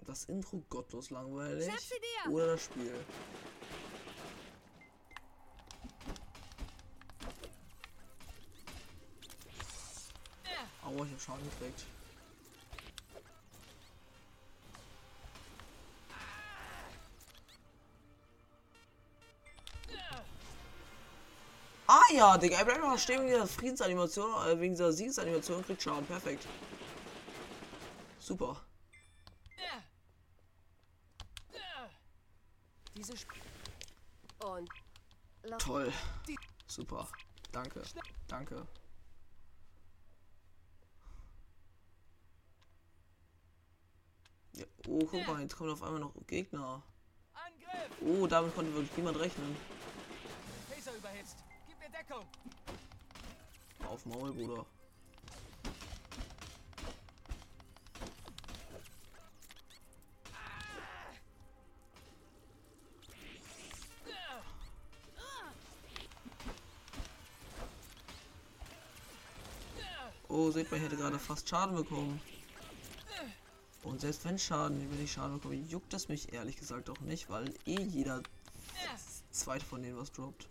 [SPEAKER 1] das Intro gottlos langweilig oder das Spiel. Aua, ich hab Schaden gekriegt. Ah ja, Digga, er bleibt noch stehen wegen dieser Friedensanimation, äh, wegen dieser Siegesanimation und kriegt Schaden. Perfekt. Super.
[SPEAKER 2] Diese Sp
[SPEAKER 5] und
[SPEAKER 1] Toll. Super. Danke. Danke. Oh, guck mal, jetzt kommen auf einmal noch Gegner. Oh, damit konnte wirklich niemand rechnen. Auf Maul, Bruder. Oh, seht mal, ich hätte gerade fast Schaden bekommen. Und selbst wenn Schaden, wenn ich Schaden bekomme, juckt das mich ehrlich gesagt auch nicht, weil eh jeder zweite von denen was droppt.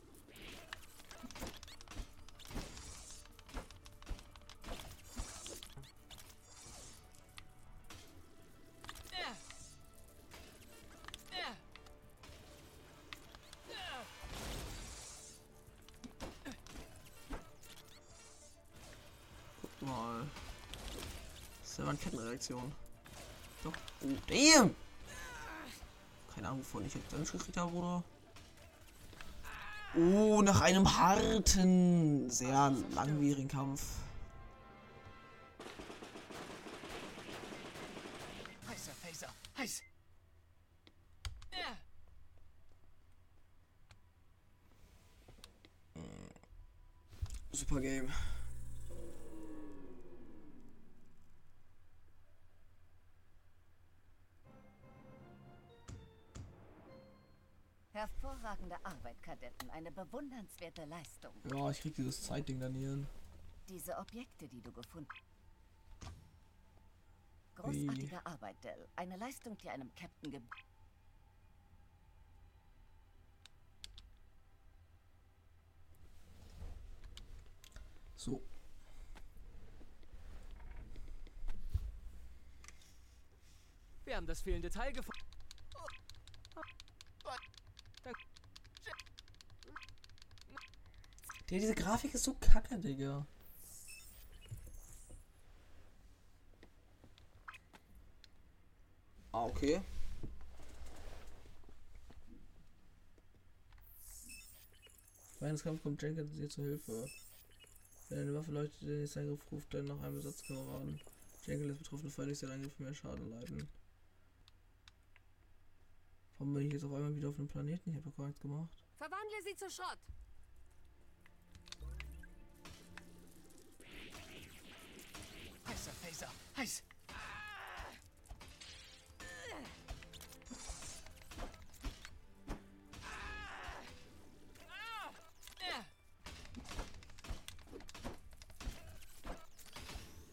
[SPEAKER 1] Guck mal. Das ist ja eine Kettenreaktion. Oh, damn! Keine Ahnung, wovon ich jetzt Damage gekriegt habe, Bruder. Oh, nach einem harten, sehr langwierigen Kampf.
[SPEAKER 2] Heißer Phaser. Heiß.
[SPEAKER 1] Super Game.
[SPEAKER 4] Hervorragende Arbeit, Kadetten. Eine bewundernswerte Leistung.
[SPEAKER 1] Ja, ich krieg dieses Zeitding dann hier hin.
[SPEAKER 4] Diese Objekte, die du gefunden Großartige Arbeit, Dell. Eine Leistung, die einem Captain ge
[SPEAKER 1] So.
[SPEAKER 2] Wir haben das fehlende Teil gefunden.
[SPEAKER 1] Der, diese Grafik ist so kacke, Digga. Ah, okay. Kampfes kommt Jenkins dir zur Hilfe. Wenn eine Waffe leuchtet, den nächsten Angriff ruft dann nach einem Ersatzkameraden. Jenkins lässt betroffene Feinde seinen Angriff mehr Schaden leiden. Warum bin ich jetzt auf einmal wieder auf einem Planeten? Ich habe doch gar nichts gemacht.
[SPEAKER 5] Verwandle sie zu Schrott.
[SPEAKER 2] Heißer Phaser. Heiß.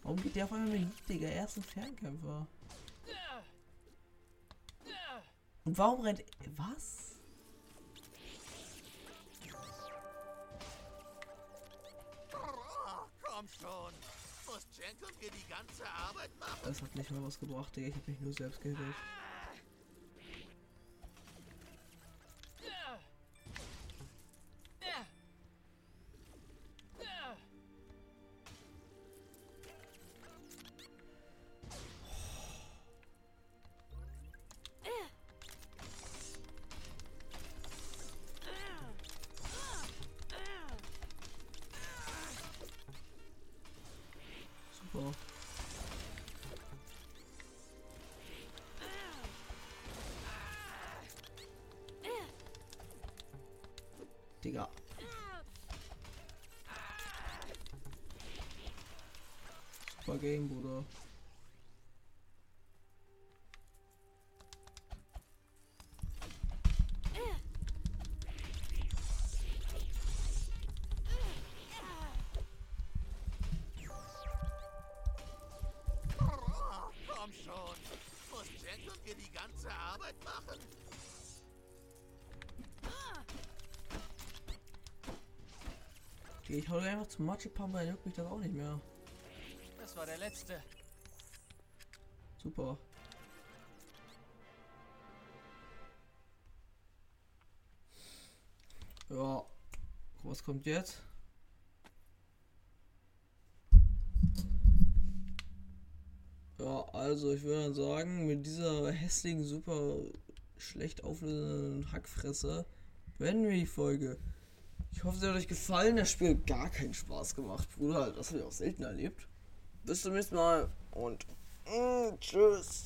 [SPEAKER 1] Warum geht der auf einmal mit Digga? Er ist ein Fernkämpfer. Und warum rennt. Was?
[SPEAKER 6] Jenkins hier die ganze Arbeit machen?
[SPEAKER 1] Das hat nicht mal was gebracht, Digga. Ich hab mich nur selbst gehittet. Ich hau einfach zum Matschepump, dann juckt mich das auch nicht mehr.
[SPEAKER 2] Das war der letzte.
[SPEAKER 1] Super. Ja. Was kommt jetzt? Ja, also ich würde dann sagen, mit dieser hässlichen, super schlecht auflösenden Hackfresse beenden wir die Folge. Ich hoffe, es hat euch gefallen. Das Spiel hat gar keinen Spaß gemacht, Bruder. Das habe ich auch selten erlebt. Bis zum nächsten Mal und mm, tschüss.